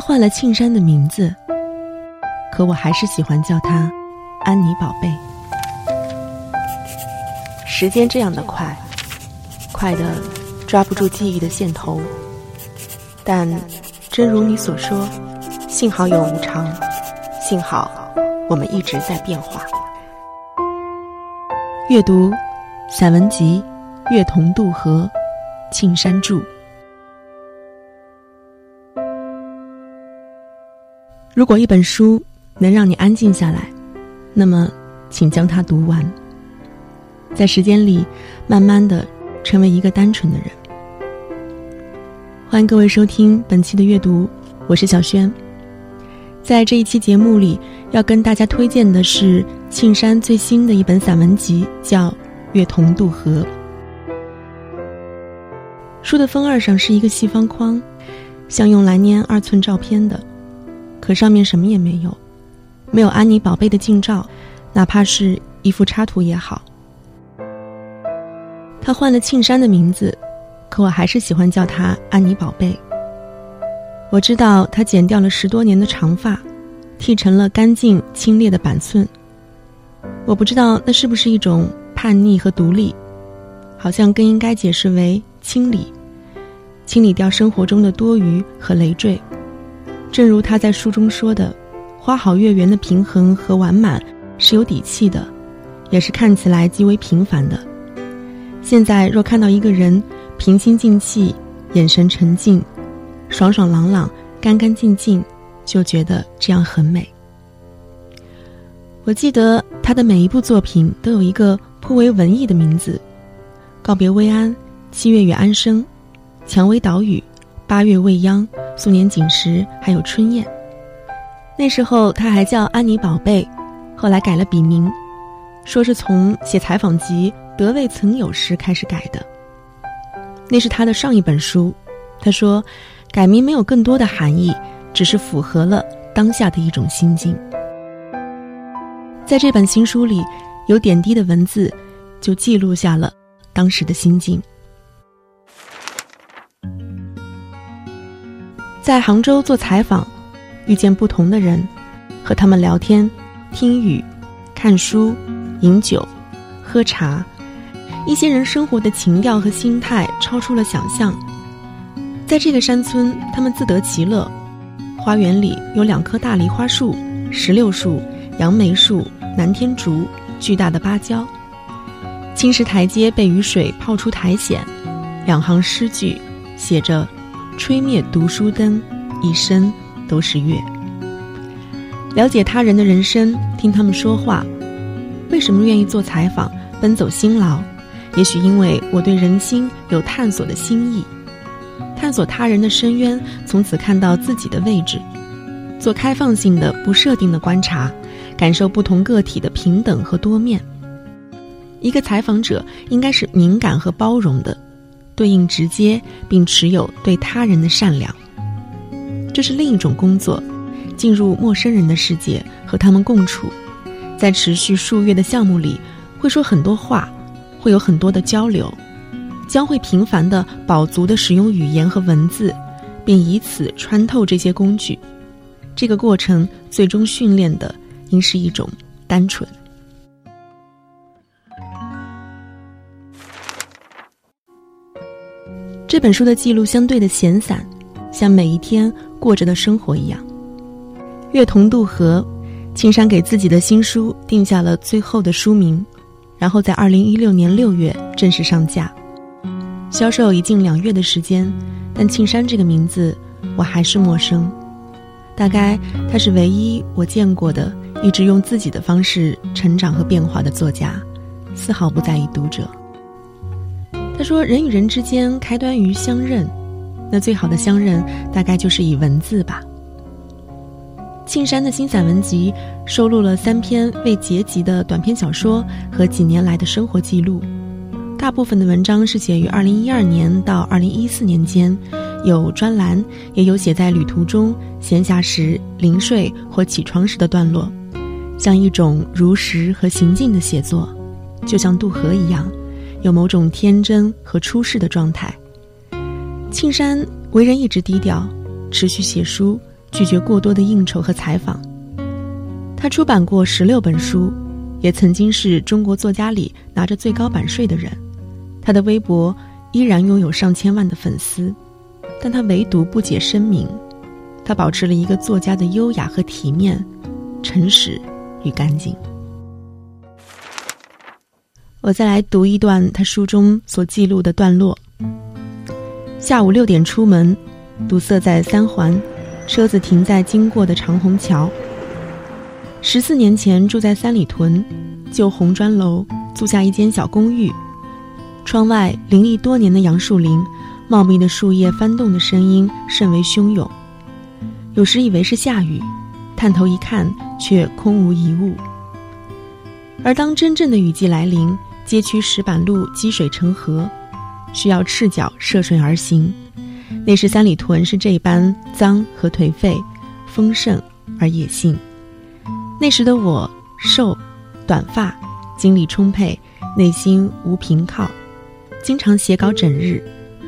换了庆山的名字，可我还是喜欢叫他安妮宝贝。时间这样的快，快的抓不住记忆的线头。但真如你所说，幸好有无常，幸好我们一直在变化。阅读散文集《月同渡河》，庆山著。如果一本书能让你安静下来，那么，请将它读完。在时间里，慢慢的成为一个单纯的人。欢迎各位收听本期的阅读，我是小轩。在这一期节目里，要跟大家推荐的是庆山最新的一本散文集，叫《月同渡河》。书的封二上是一个细方框，像用来粘二寸照片的。可上面什么也没有，没有安妮宝贝的近照，哪怕是一幅插图也好。他换了庆山的名字，可我还是喜欢叫他安妮宝贝。我知道他剪掉了十多年的长发，剃成了干净清冽的板寸。我不知道那是不是一种叛逆和独立，好像更应该解释为清理，清理掉生活中的多余和累赘。正如他在书中说的，花好月圆的平衡和完满是有底气的，也是看起来极为平凡的。现在若看到一个人平心静气、眼神沉静、爽爽朗朗、干干净净，就觉得这样很美。我记得他的每一部作品都有一个颇为文艺的名字：告别薇安、七月与安生、蔷薇岛屿、八月未央。素年锦时，还有春燕。那时候他还叫安妮宝贝，后来改了笔名，说是从写采访集《得未曾有》时开始改的。那是他的上一本书。他说，改名没有更多的含义，只是符合了当下的一种心境。在这本新书里，有点滴的文字，就记录下了当时的心境。在杭州做采访，遇见不同的人，和他们聊天、听雨、看书、饮酒、喝茶，一些人生活的情调和心态超出了想象。在这个山村，他们自得其乐。花园里有两棵大梨花树、石榴树、杨梅树、南天竹，巨大的芭蕉。青石台阶被雨水泡出苔藓，两行诗句写着。吹灭读书灯，一生都是月。了解他人的人生，听他们说话。为什么愿意做采访，奔走辛劳？也许因为我对人心有探索的心意，探索他人的深渊，从此看到自己的位置。做开放性的、不设定的观察，感受不同个体的平等和多面。一个采访者应该是敏感和包容的。对应直接，并持有对他人的善良，这是另一种工作。进入陌生人的世界，和他们共处，在持续数月的项目里，会说很多话，会有很多的交流，将会频繁的饱足的使用语言和文字，并以此穿透这些工具。这个过程最终训练的，应是一种单纯。这本书的记录相对的闲散，像每一天过着的生活一样。月同渡河，青山给自己的新书定下了最后的书名，然后在二零一六年六月正式上架。销售已近两月的时间，但庆山这个名字我还是陌生。大概他是唯一我见过的一直用自己的方式成长和变化的作家，丝毫不在意读者。他说：“人与人之间开端于相认，那最好的相认大概就是以文字吧。庆山的新散文集收录了三篇未结集的短篇小说和几年来的生活记录，大部分的文章是写于2012年到2014年间，有专栏，也有写在旅途中、闲暇时、临睡或起床时的段落，像一种如实和行进的写作，就像渡河一样，有某种天真和出世的状态。庆山为人一直低调，持续写书。拒绝过多的应酬和采访。他出版过十六本书，也曾经是中国作家里拿着最高版税的人。他的微博依然拥有上千万的粉丝，但他唯独不解声明。他保持了一个作家的优雅和体面、诚实与干净。我再来读一段他书中所记录的段落：下午六点出门，堵塞在三环。车子停在经过的长虹桥。十四年前住在三里屯旧红砖楼，租下一间小公寓。窗外林立多年的杨树林，茂密的树叶翻动的声音甚为汹涌。有时以为是下雨，探头一看却空无一物。而当真正的雨季来临，街区石板路积水成河，需要赤脚涉水而行。那时三里屯是这般脏和颓废，丰盛而野性。那时的我瘦，短发，精力充沛，内心无凭靠，经常写稿整日，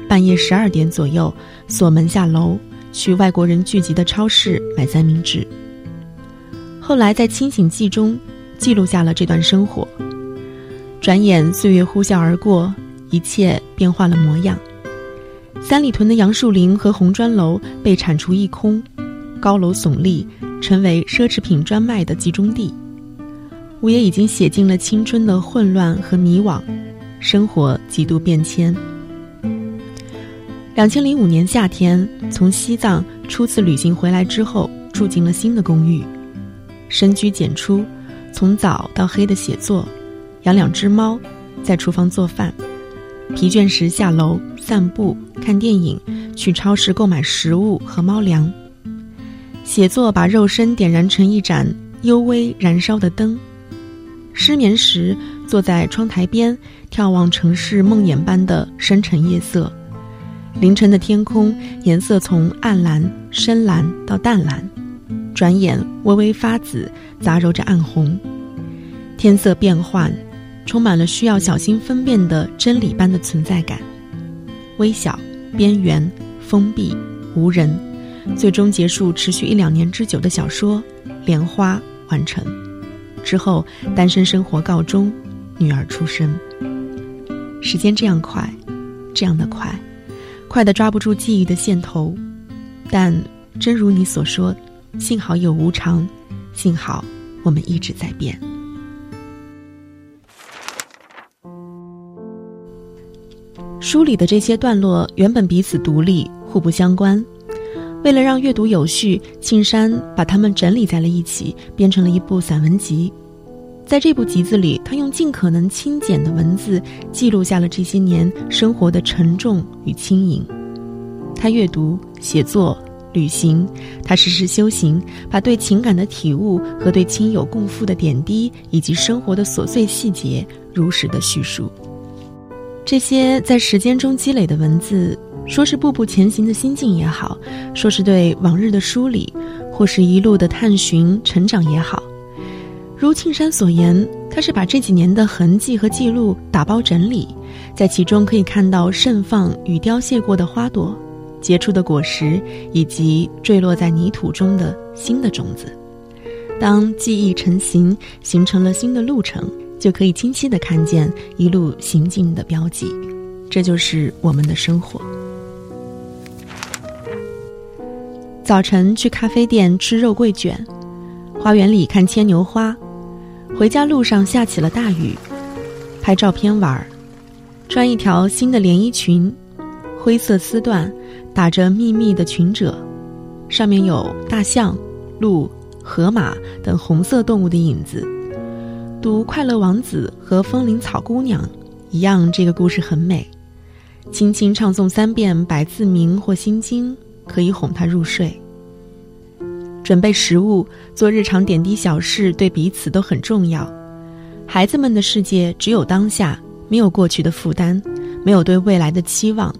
半夜十二点左右锁门下楼，去外国人聚集的超市买三明治。后来在清醒记中记录下了这段生活。转眼岁月呼啸而过，一切变化了模样。三里屯的杨树林和红砖楼被铲除一空，高楼耸立，成为奢侈品专卖的集中地。我也已经写尽了青春的混乱和迷惘，生活几度变迁。两千零五年夏天，从西藏初次旅行回来之后，住进了新的公寓，深居简出，从早到黑的写作，养两只猫，在厨房做饭。疲倦时下楼散步、看电影，去超市购买食物和猫粮。写作把肉身点燃成一盏幽微燃烧的灯。失眠时坐在窗台边，眺望城市梦魇般的深沉夜色。凌晨的天空颜色从暗蓝、深蓝到淡蓝，转眼微微发紫，杂糅着暗红。天色变幻。充满了需要小心分辨的真理般的存在感，微小、边缘、封闭、无人，最终结束持续一两年之久的小说《莲花》完成之后，单身生活告终，女儿出生。时间这样快，这样的快，快的抓不住记忆的线头，但真如你所说，幸好有无常，幸好我们一直在变。书里的这些段落原本彼此独立，互不相关。为了让阅读有序，庆山把它们整理在了一起，编成了一部散文集。在这部集子里，他用尽可能轻简的文字记录下了这些年生活的沉重与轻盈。他阅读、写作、旅行，他时时修行，把对情感的体悟和对亲友共赴的点滴，以及生活的琐碎细节，如实的叙述。这些在时间中积累的文字，说是步步前行的心境也好，说是对往日的梳理，或是一路的探寻成长也好，如庆山所言，他是把这几年的痕迹和记录打包整理，在其中可以看到盛放与凋谢过的花朵，结出的果实，以及坠落在泥土中的新的种子。当记忆成型，形成了新的路程。就可以清晰的看见一路行进的标记，这就是我们的生活。早晨去咖啡店吃肉桂卷，花园里看牵牛花，回家路上下起了大雨，拍照片玩儿，穿一条新的连衣裙，灰色丝缎，打着密密的裙褶，上面有大象、鹿、河马等红色动物的影子。读《快乐王子》和《风铃草姑娘》，一样，这个故事很美。轻轻唱诵三遍百字明或心经，可以哄他入睡。准备食物、做日常点滴小事，对彼此都很重要。孩子们的世界只有当下，没有过去的负担，没有对未来的期望，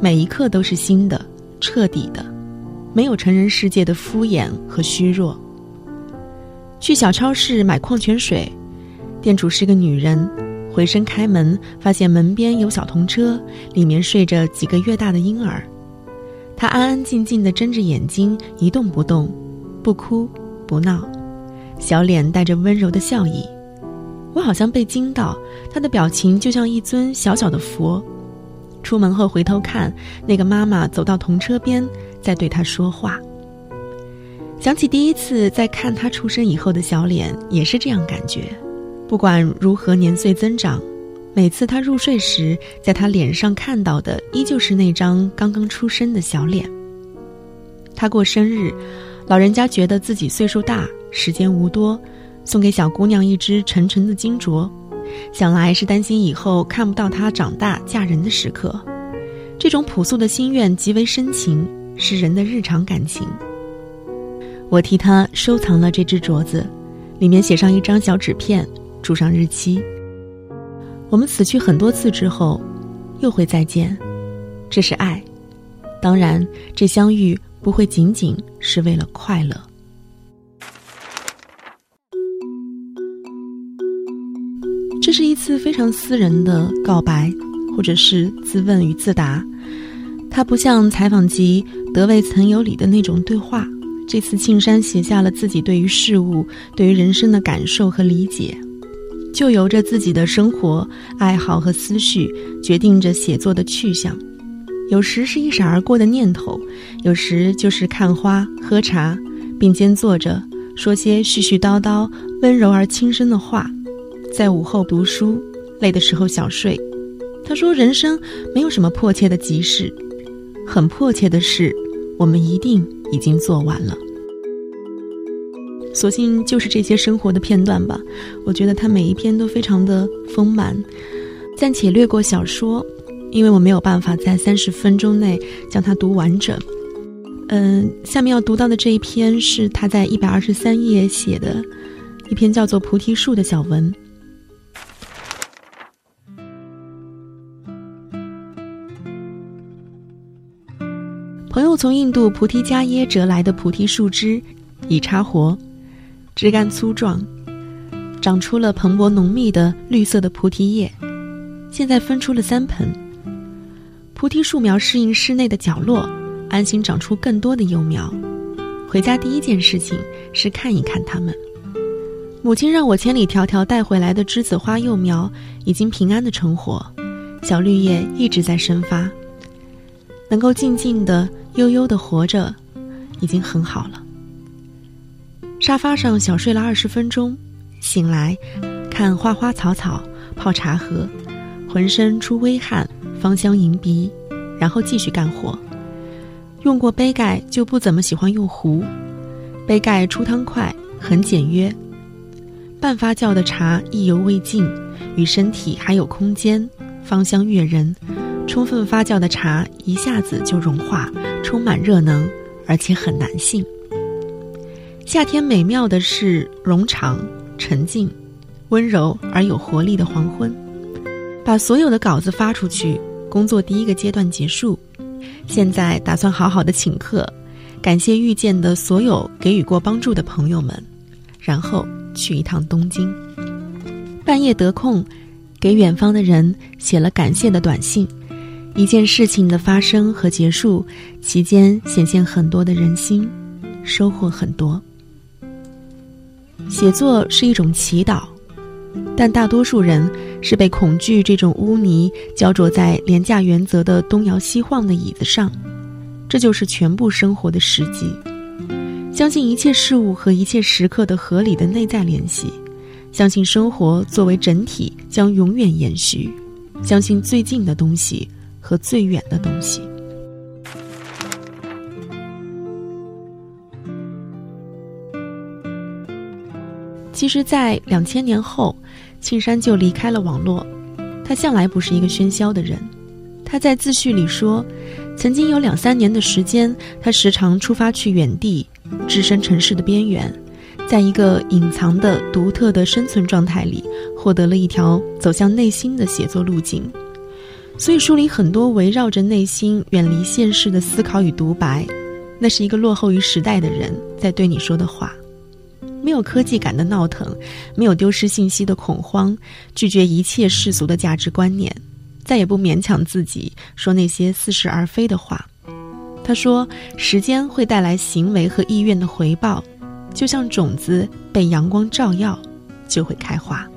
每一刻都是新的、彻底的，没有成人世界的敷衍和虚弱。去小超市买矿泉水，店主是个女人，回身开门，发现门边有小童车，里面睡着几个月大的婴儿，她安安静静地睁着眼睛，一动不动。不哭，不闹，小脸带着温柔的笑意，我好像被惊到，他的表情就像一尊小小的佛。出门后回头看，那个妈妈走到童车边，在对他说话。想起第一次在看他出生以后的小脸，也是这样感觉。不管如何年岁增长，每次他入睡时，在他脸上看到的依旧是那张刚刚出生的小脸。他过生日。老人家觉得自己岁数大，时间无多，送给小姑娘一只沉沉的金镯，想来是担心以后看不到她长大嫁人的时刻。这种朴素的心愿极为深情，是人的日常感情。我替她收藏了这只镯子，里面写上一张小纸片，注上日期。我们死去很多次之后，又会再见，这是爱。当然，这相遇。不会仅仅是为了快乐。这是一次非常私人的告白，或者是自问与自答。它不像采访集“德未曾有理”的那种对话。这次庆山写下了自己对于事物、对于人生的感受和理解，就由着自己的生活、爱好和思绪，决定着写作的去向。有时是一闪而过的念头，有时就是看花、喝茶，并肩坐着说些絮絮叨叨、温柔而轻声的话。在午后读书，累的时候小睡。他说：“人生没有什么迫切的急事，很迫切的事，我们一定已经做完了。”索性就是这些生活的片段吧。我觉得他每一篇都非常的丰满。暂且略过小说。因为我没有办法在三十分钟内将它读完整，嗯，下面要读到的这一篇是他在一百二十三页写的一篇叫做《菩提树》的小文。朋友从印度菩提迦耶折来的菩提树枝，已插活，枝干粗壮，长出了蓬勃浓密的绿色的菩提叶，现在分出了三盆。菩提树苗适应室内的角落，安心长出更多的幼苗。回家第一件事情是看一看它们。母亲让我千里迢迢带回来的栀子花幼苗已经平安的成活，小绿叶一直在生发。能够静静的、悠悠的活着，已经很好了。沙发上小睡了二十分钟，醒来，看花花草草，泡茶喝，浑身出微汗。芳香迎鼻，然后继续干活。用过杯盖就不怎么喜欢用壶，杯盖出汤快，很简约。半发酵的茶意犹未尽，与身体还有空间，芳香悦人。充分发酵的茶一下子就融化，充满热能，而且很男性。夏天美妙的是冗长、沉静、温柔而有活力的黄昏。把所有的稿子发出去。工作第一个阶段结束，现在打算好好的请客，感谢遇见的所有给予过帮助的朋友们，然后去一趟东京。半夜得空，给远方的人写了感谢的短信。一件事情的发生和结束期间，显现很多的人心，收获很多。写作是一种祈祷。但大多数人是被恐惧这种污泥焦灼在廉价原则的东摇西晃的椅子上，这就是全部生活的实际。相信一切事物和一切时刻的合理的内在联系，相信生活作为整体将永远延续，相信最近的东西和最远的东西。其实，在两千年后，庆山就离开了网络。他向来不是一个喧嚣的人，他在自序里说，曾经有两三年的时间，他时常出发去远地，置身城市的边缘，在一个隐藏的、独特的生存状态里，获得了一条走向内心的写作路径。所以书里很多围绕着内心、远离现实的思考与独白，那是一个落后于时代的人在对你说的话。没有科技感的闹腾，没有丢失信息的恐慌，拒绝一切世俗的价值观念，再也不勉强自己说那些似是而非的话。他说：“时间会带来行为和意愿的回报，就像种子被阳光照耀，就会开花。”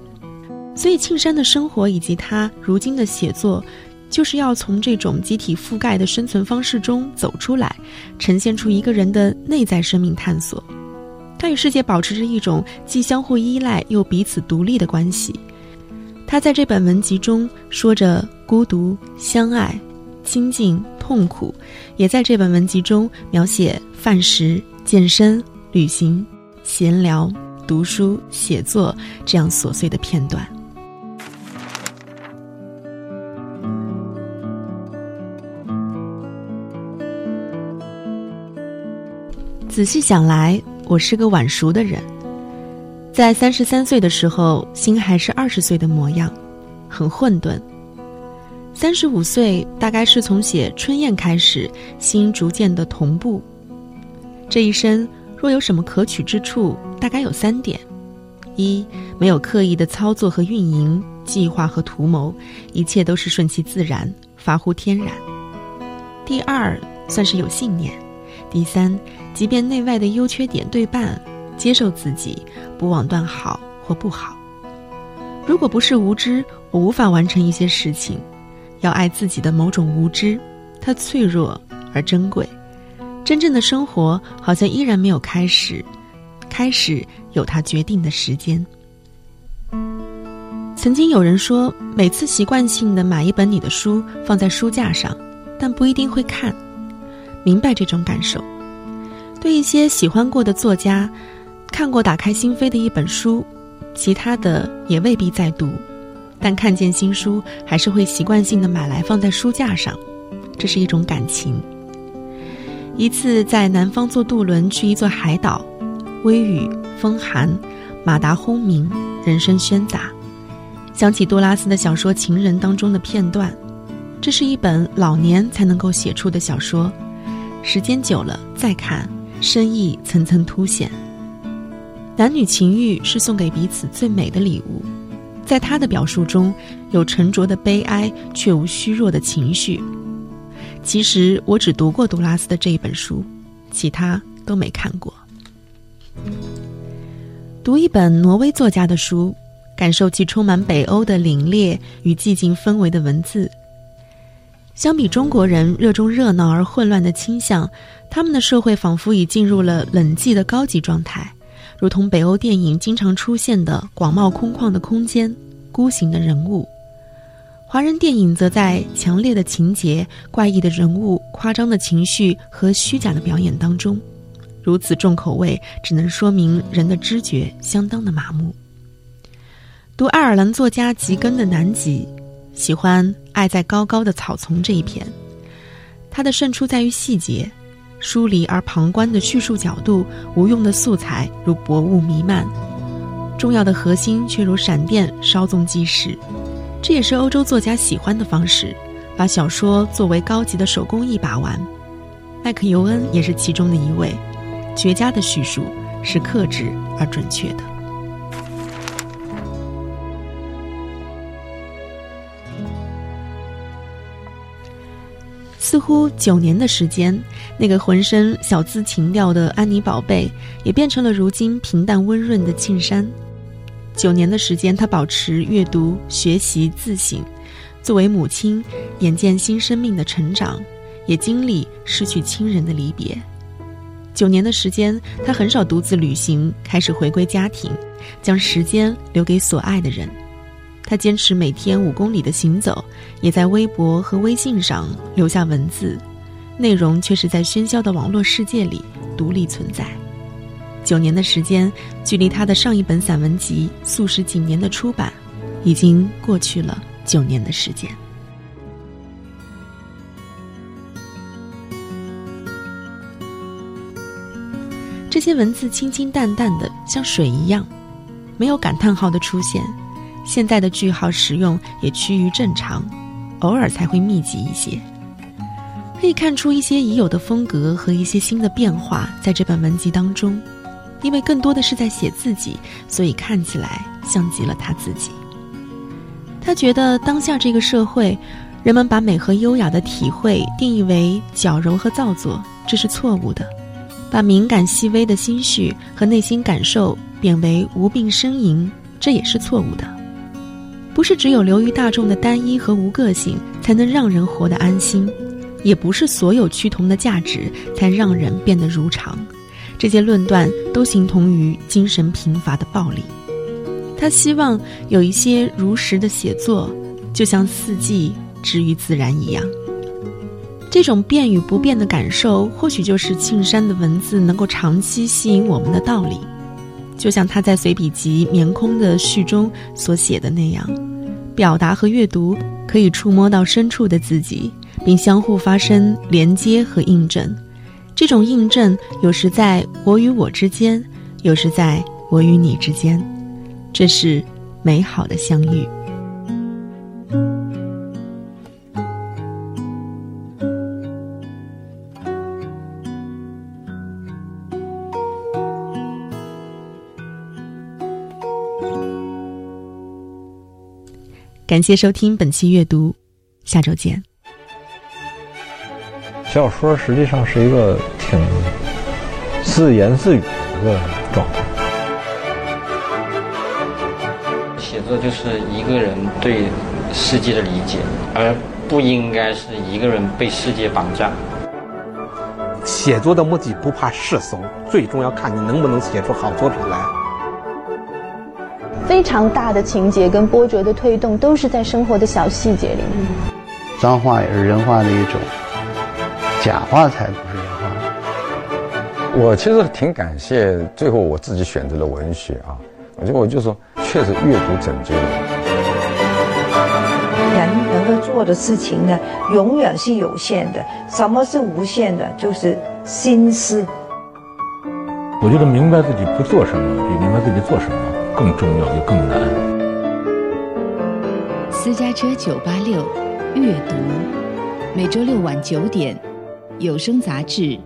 所以，庆山的生活以及他如今的写作，就是要从这种集体覆盖的生存方式中走出来，呈现出一个人的内在生命探索。他与世界保持着一种既相互依赖又彼此独立的关系。他在这本文集中说着孤独、相爱、亲近、痛苦，也在这本文集中描写饭食、健身、旅行、闲聊、读书、写作这样琐碎的片段。仔细想来。我是个晚熟的人，在三十三岁的时候，心还是二十岁的模样，很混沌。三十五岁，大概是从写《春燕》开始，心逐渐的同步。这一生若有什么可取之处，大概有三点：一，没有刻意的操作和运营、计划和图谋，一切都是顺其自然，发乎天然；第二，算是有信念。第三，即便内外的优缺点对半，接受自己，不枉断好或不好。如果不是无知，我无法完成一些事情。要爱自己的某种无知，它脆弱而珍贵。真正的生活好像依然没有开始，开始有它决定的时间。曾经有人说，每次习惯性的买一本你的书放在书架上，但不一定会看。明白这种感受。对一些喜欢过的作家，看过打开心扉的一本书，其他的也未必再读，但看见新书还是会习惯性的买来放在书架上，这是一种感情。一次在南方坐渡轮去一座海岛，微雨风寒，马达轰鸣，人声喧杂，想起杜拉斯的小说《情人》当中的片段，这是一本老年才能够写出的小说。时间久了再看，深意层层凸显。男女情欲是送给彼此最美的礼物，在他的表述中有沉着的悲哀，却无虚弱的情绪。其实我只读过杜拉斯的这一本书，其他都没看过。读一本挪威作家的书，感受其充满北欧的凛冽与寂静氛围的文字。相比中国人热衷热闹而混乱的倾向，他们的社会仿佛已进入了冷寂的高级状态，如同北欧电影经常出现的广袤空旷的空间、孤行的人物。华人电影则在强烈的情节、怪异的人物、夸张的情绪和虚假的表演当中，如此重口味，只能说明人的知觉相当的麻木。读爱尔兰作家吉根的《南极》。喜欢爱在高高的草丛这一篇，它的胜出在于细节，疏离而旁观的叙述角度，无用的素材如薄雾弥漫，重要的核心却如闪电稍纵即逝。这也是欧洲作家喜欢的方式，把小说作为高级的手工艺把玩。麦克尤恩也是其中的一位，绝佳的叙述是克制而准确的。似乎九年的时间，那个浑身小资情调的安妮宝贝，也变成了如今平淡温润的庆山。九年的时间，她保持阅读、学习、自省。作为母亲，眼见新生命的成长，也经历失去亲人的离别。九年的时间，她很少独自旅行，开始回归家庭，将时间留给所爱的人。他坚持每天五公里的行走，也在微博和微信上留下文字，内容却是在喧嚣的网络世界里独立存在。九年的时间，距离他的上一本散文集《素食几年》的出版，已经过去了九年的时间。这些文字清清淡淡的，像水一样，没有感叹号的出现。现在的句号使用也趋于正常，偶尔才会密集一些。可以看出一些已有的风格和一些新的变化在这本文集当中，因为更多的是在写自己，所以看起来像极了他自己。他觉得当下这个社会，人们把美和优雅的体会定义为矫揉和造作，这是错误的；把敏感细微的心绪和内心感受贬为无病呻吟，这也是错误的。不是只有流于大众的单一和无个性，才能让人活得安心；也不是所有趋同的价值才让人变得如常。这些论断都形同于精神贫乏的暴力。他希望有一些如实的写作，就像四季之于自然一样。这种变与不变的感受，或许就是庆山的文字能够长期吸引我们的道理。就像他在随笔集《棉空》的序中所写的那样，表达和阅读可以触摸到深处的自己，并相互发生连接和印证。这种印证有时在我与我之间，有时在我与你之间，这是美好的相遇。感谢收听本期阅读，下周见。小说实际上是一个挺自言自语的一个状态。写作就是一个人对世界的理解，而不应该是一个人被世界绑架。写作的目的不怕世俗，最重要看你能不能写出好作品来。非常大的情节跟波折的推动，都是在生活的小细节里面。脏话也是人话的一种，假话才不是人话。我其实挺感谢最后我自己选择了文学啊，我觉得我就说，确实阅读拯救了。人能够做的事情呢，永远是有限的。什么是无限的？就是心思。我觉得明白自己不做什么，比明白自己做什么。更重要又更难。私家车九八六阅读，每周六晚九点，有声杂志。